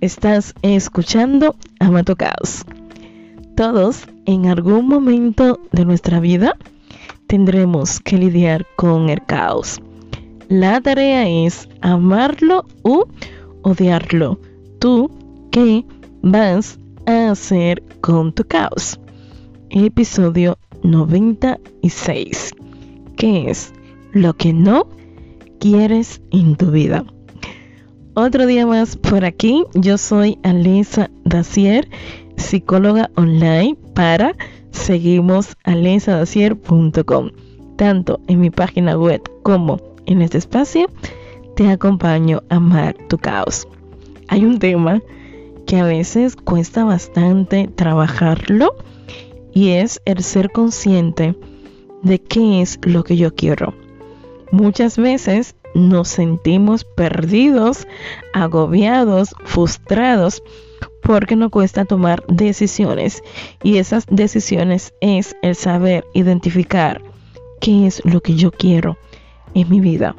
Estás escuchando Amato Caos. Todos en algún momento de nuestra vida tendremos que lidiar con el caos. La tarea es amarlo u odiarlo. ¿Tú qué vas a hacer con tu caos? Episodio 96. ¿Qué es lo que no quieres en tu vida? Otro día más por aquí. Yo soy Alisa Dacier, psicóloga online para seguimosalisadacier.com. Tanto en mi página web como en este espacio te acompaño a amar tu caos. Hay un tema que a veces cuesta bastante trabajarlo y es el ser consciente de qué es lo que yo quiero. Muchas veces nos sentimos perdidos, agobiados, frustrados porque nos cuesta tomar decisiones y esas decisiones es el saber identificar qué es lo que yo quiero en mi vida.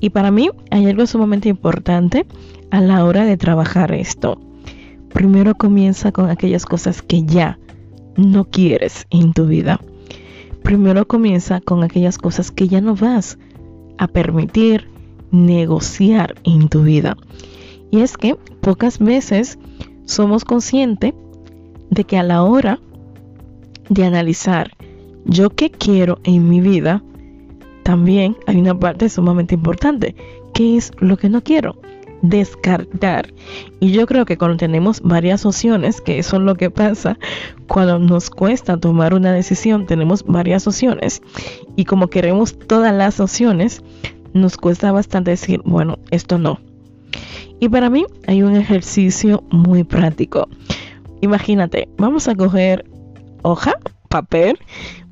Y para mí hay algo sumamente importante a la hora de trabajar esto. Primero comienza con aquellas cosas que ya no quieres en tu vida. Primero comienza con aquellas cosas que ya no vas a permitir negociar en tu vida. Y es que pocas veces somos conscientes de que a la hora de analizar yo qué quiero en mi vida, también hay una parte sumamente importante, que es lo que no quiero descartar. Y yo creo que cuando tenemos varias opciones, que eso es lo que pasa cuando nos cuesta tomar una decisión, tenemos varias opciones. Y como queremos todas las opciones, nos cuesta bastante decir, bueno, esto no. Y para mí hay un ejercicio muy práctico. Imagínate, vamos a coger hoja, papel,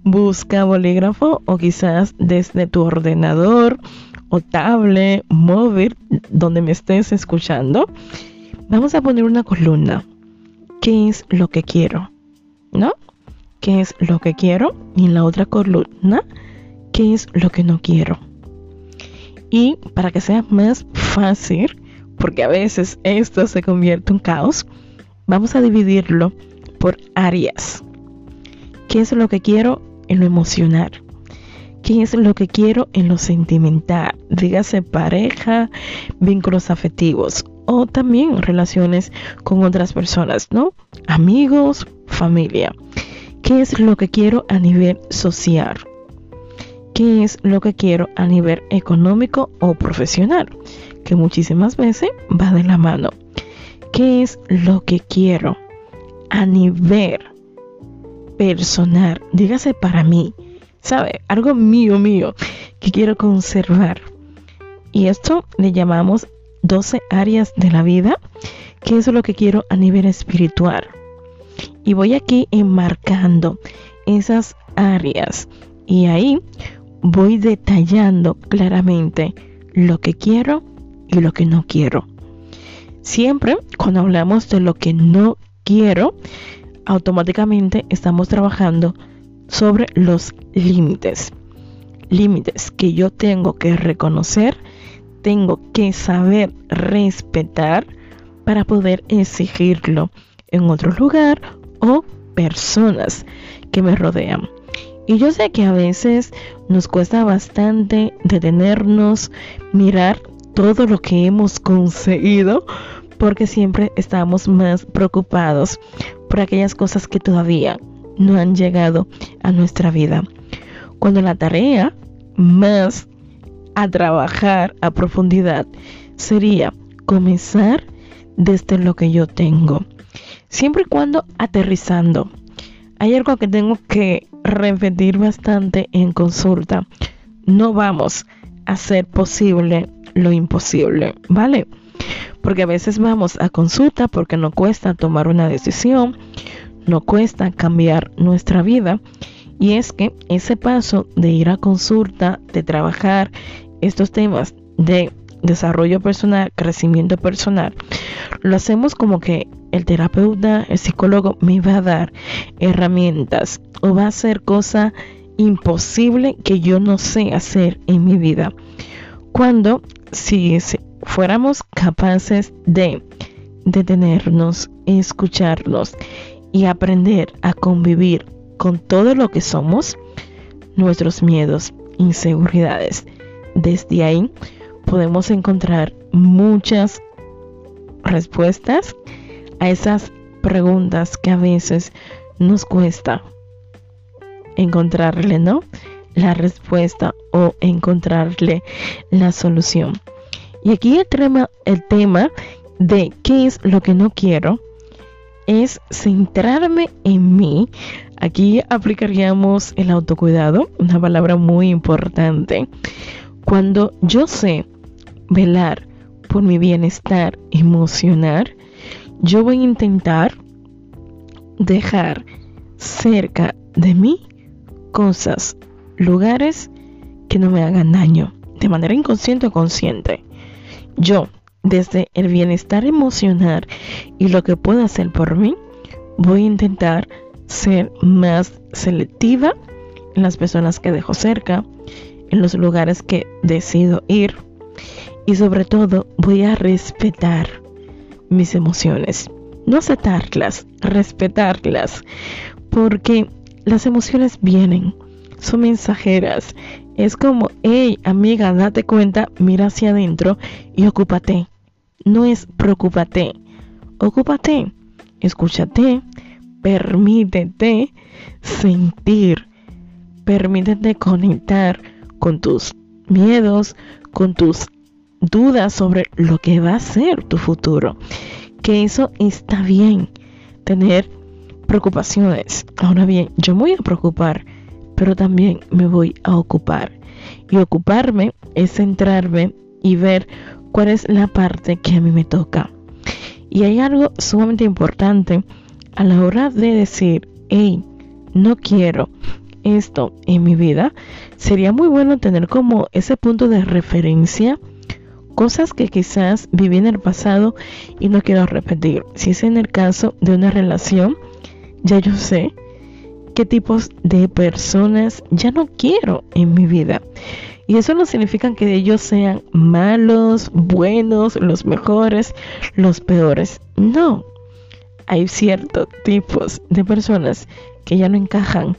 busca bolígrafo o quizás desde tu ordenador o tablet, móvil, donde me estés escuchando. Vamos a poner una columna. ¿Qué es lo que quiero? ¿No? ¿Qué es lo que quiero? Y en la otra columna, ¿qué es lo que no quiero? Y para que sea más fácil, porque a veces esto se convierte en caos, vamos a dividirlo por áreas. ¿Qué es lo que quiero en lo emocional? ¿Qué es lo que quiero en lo sentimental? Dígase pareja, vínculos afectivos o también relaciones con otras personas, ¿no? Amigos, familia. ¿Qué es lo que quiero a nivel social? ¿Qué es lo que quiero a nivel económico o profesional? Que muchísimas veces va de la mano. ¿Qué es lo que quiero a nivel personal, dígase para mí, ¿sabe? Algo mío, mío, que quiero conservar. Y esto le llamamos 12 áreas de la vida, que es lo que quiero a nivel espiritual. Y voy aquí enmarcando esas áreas y ahí voy detallando claramente lo que quiero y lo que no quiero. Siempre cuando hablamos de lo que no quiero, automáticamente estamos trabajando sobre los límites. Límites que yo tengo que reconocer, tengo que saber respetar para poder exigirlo en otro lugar o personas que me rodean. Y yo sé que a veces nos cuesta bastante detenernos, mirar todo lo que hemos conseguido, porque siempre estamos más preocupados por aquellas cosas que todavía no han llegado a nuestra vida. Cuando la tarea más a trabajar a profundidad sería comenzar desde lo que yo tengo. Siempre y cuando aterrizando. Hay algo que tengo que repetir bastante en consulta. No vamos a hacer posible lo imposible, ¿vale? porque a veces vamos a consulta porque no cuesta tomar una decisión, no cuesta cambiar nuestra vida. Y es que ese paso de ir a consulta, de trabajar estos temas de desarrollo personal, crecimiento personal, lo hacemos como que el terapeuta, el psicólogo me va a dar herramientas o va a hacer cosa imposible que yo no sé hacer en mi vida. Cuando si fuéramos capaces de detenernos, escucharlos y aprender a convivir con todo lo que somos, nuestros miedos, inseguridades. Desde ahí podemos encontrar muchas respuestas a esas preguntas que a veces nos cuesta encontrarle, ¿no? La respuesta o encontrarle la solución. Y aquí el el tema de qué es lo que no quiero es centrarme en mí. Aquí aplicaríamos el autocuidado, una palabra muy importante. Cuando yo sé velar por mi bienestar emocional, yo voy a intentar dejar cerca de mí cosas, lugares que no me hagan daño, de manera inconsciente o consciente. Yo, desde el bienestar emocional y lo que puedo hacer por mí, voy a intentar ser más selectiva en las personas que dejo cerca, en los lugares que decido ir y sobre todo voy a respetar mis emociones. No aceptarlas, respetarlas, porque las emociones vienen, son mensajeras. Es como, hey amiga, date cuenta, mira hacia adentro y ocúpate no es preocúpate, ocúpate, escúchate, permítete sentir, permítete conectar con tus miedos, con tus dudas sobre lo que va a ser tu futuro. Que eso está bien, tener preocupaciones. Ahora bien, yo me voy a preocupar, pero también me voy a ocupar. Y ocuparme es centrarme y ver cuál es la parte que a mí me toca. Y hay algo sumamente importante a la hora de decir, hey, no quiero esto en mi vida. Sería muy bueno tener como ese punto de referencia cosas que quizás viví en el pasado y no quiero repetir. Si es en el caso de una relación, ya yo sé qué tipos de personas ya no quiero en mi vida. Y eso no significa que ellos sean malos, buenos, los mejores, los peores. No. Hay ciertos tipos de personas que ya no encajan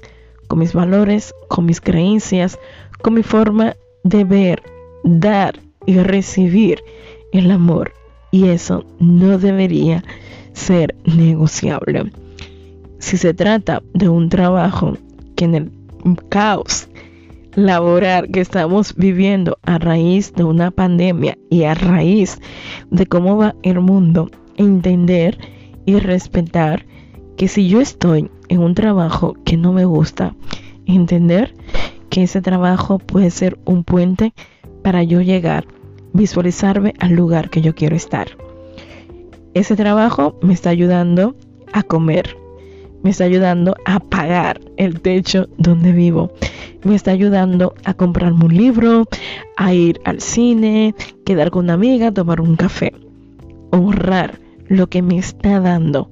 con mis valores, con mis creencias, con mi forma de ver, dar y recibir el amor. Y eso no debería ser negociable. Si se trata de un trabajo que en el caos laboral que estamos viviendo a raíz de una pandemia y a raíz de cómo va el mundo, entender y respetar que si yo estoy en un trabajo que no me gusta, entender que ese trabajo puede ser un puente para yo llegar, visualizarme al lugar que yo quiero estar. Ese trabajo me está ayudando a comer, me está ayudando a pagar el techo donde vivo me está ayudando a comprarme un libro, a ir al cine, quedar con una amiga, tomar un café. Honrar lo que me está dando,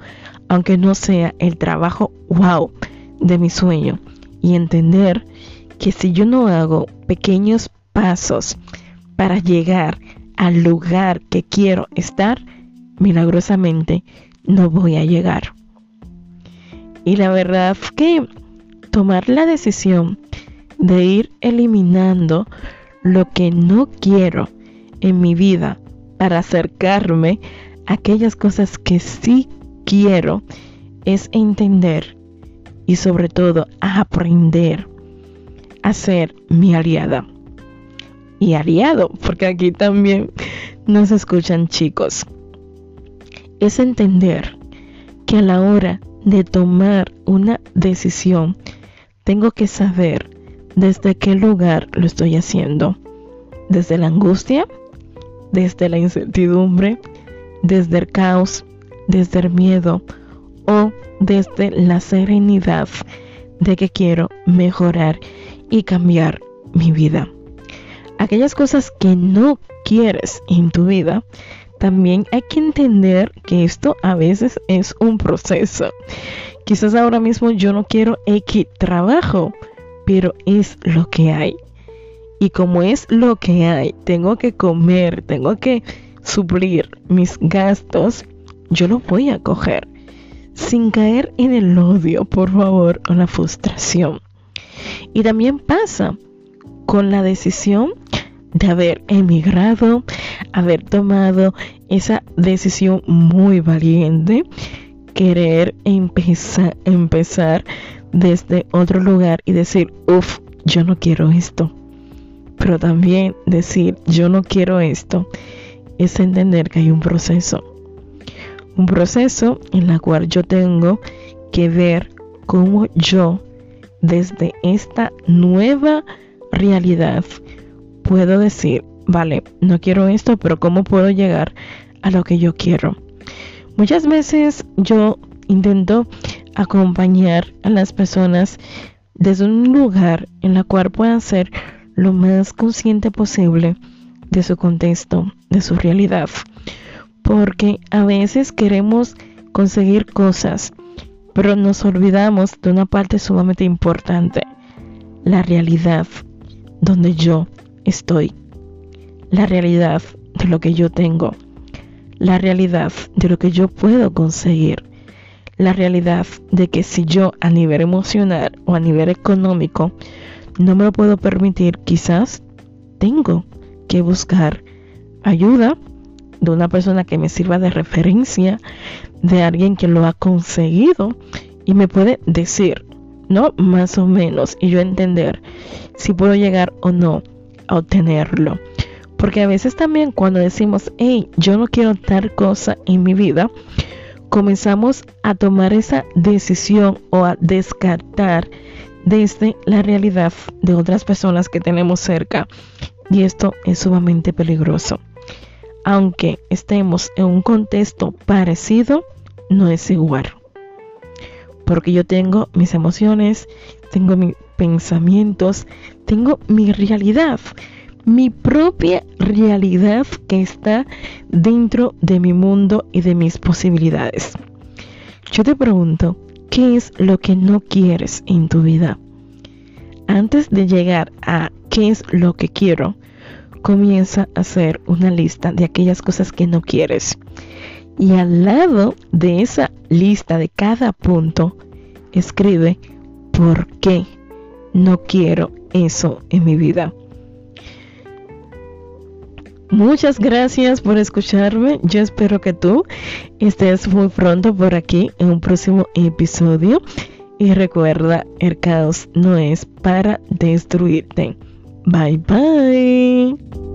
aunque no sea el trabajo wow de mi sueño. Y entender que si yo no hago pequeños pasos para llegar al lugar que quiero estar, milagrosamente no voy a llegar. Y la verdad que tomar la decisión de ir eliminando lo que no quiero en mi vida para acercarme a aquellas cosas que sí quiero es entender y sobre todo aprender a ser mi aliada. Y aliado, porque aquí también nos escuchan chicos. Es entender que a la hora de tomar una decisión, tengo que saber ¿Desde qué lugar lo estoy haciendo? ¿Desde la angustia? ¿Desde la incertidumbre? ¿Desde el caos? ¿Desde el miedo? ¿O desde la serenidad de que quiero mejorar y cambiar mi vida? Aquellas cosas que no quieres en tu vida, también hay que entender que esto a veces es un proceso. Quizás ahora mismo yo no quiero X trabajo, pero es lo que hay. Y como es lo que hay, tengo que comer, tengo que suplir mis gastos, yo lo voy a coger sin caer en el odio, por favor, o la frustración. Y también pasa con la decisión de haber emigrado, haber tomado esa decisión muy valiente, querer empezar, empezar desde otro lugar y decir, uff, yo no quiero esto. Pero también decir, yo no quiero esto, es entender que hay un proceso. Un proceso en el cual yo tengo que ver cómo yo, desde esta nueva realidad, puedo decir, vale, no quiero esto, pero ¿cómo puedo llegar a lo que yo quiero? Muchas veces yo intento acompañar a las personas desde un lugar en la cual puedan ser lo más consciente posible de su contexto, de su realidad. Porque a veces queremos conseguir cosas, pero nos olvidamos de una parte sumamente importante, la realidad donde yo estoy, la realidad de lo que yo tengo, la realidad de lo que yo puedo conseguir, la realidad de que si yo a nivel emocional o a nivel económico no me lo puedo permitir, quizás tengo que buscar ayuda de una persona que me sirva de referencia, de alguien que lo ha conseguido y me puede decir, ¿no? Más o menos, y yo entender si puedo llegar o no a obtenerlo. Porque a veces también cuando decimos, hey, yo no quiero tal cosa en mi vida, comenzamos a tomar esa decisión o a descartar desde la realidad de otras personas que tenemos cerca. Y esto es sumamente peligroso. Aunque estemos en un contexto parecido, no es igual. Porque yo tengo mis emociones, tengo mis pensamientos, tengo mi realidad mi propia realidad que está dentro de mi mundo y de mis posibilidades. Yo te pregunto, ¿qué es lo que no quieres en tu vida? Antes de llegar a qué es lo que quiero, comienza a hacer una lista de aquellas cosas que no quieres. Y al lado de esa lista de cada punto, escribe por qué no quiero eso en mi vida. Muchas gracias por escucharme. Yo espero que tú estés muy pronto por aquí en un próximo episodio. Y recuerda, el caos no es para destruirte. Bye bye.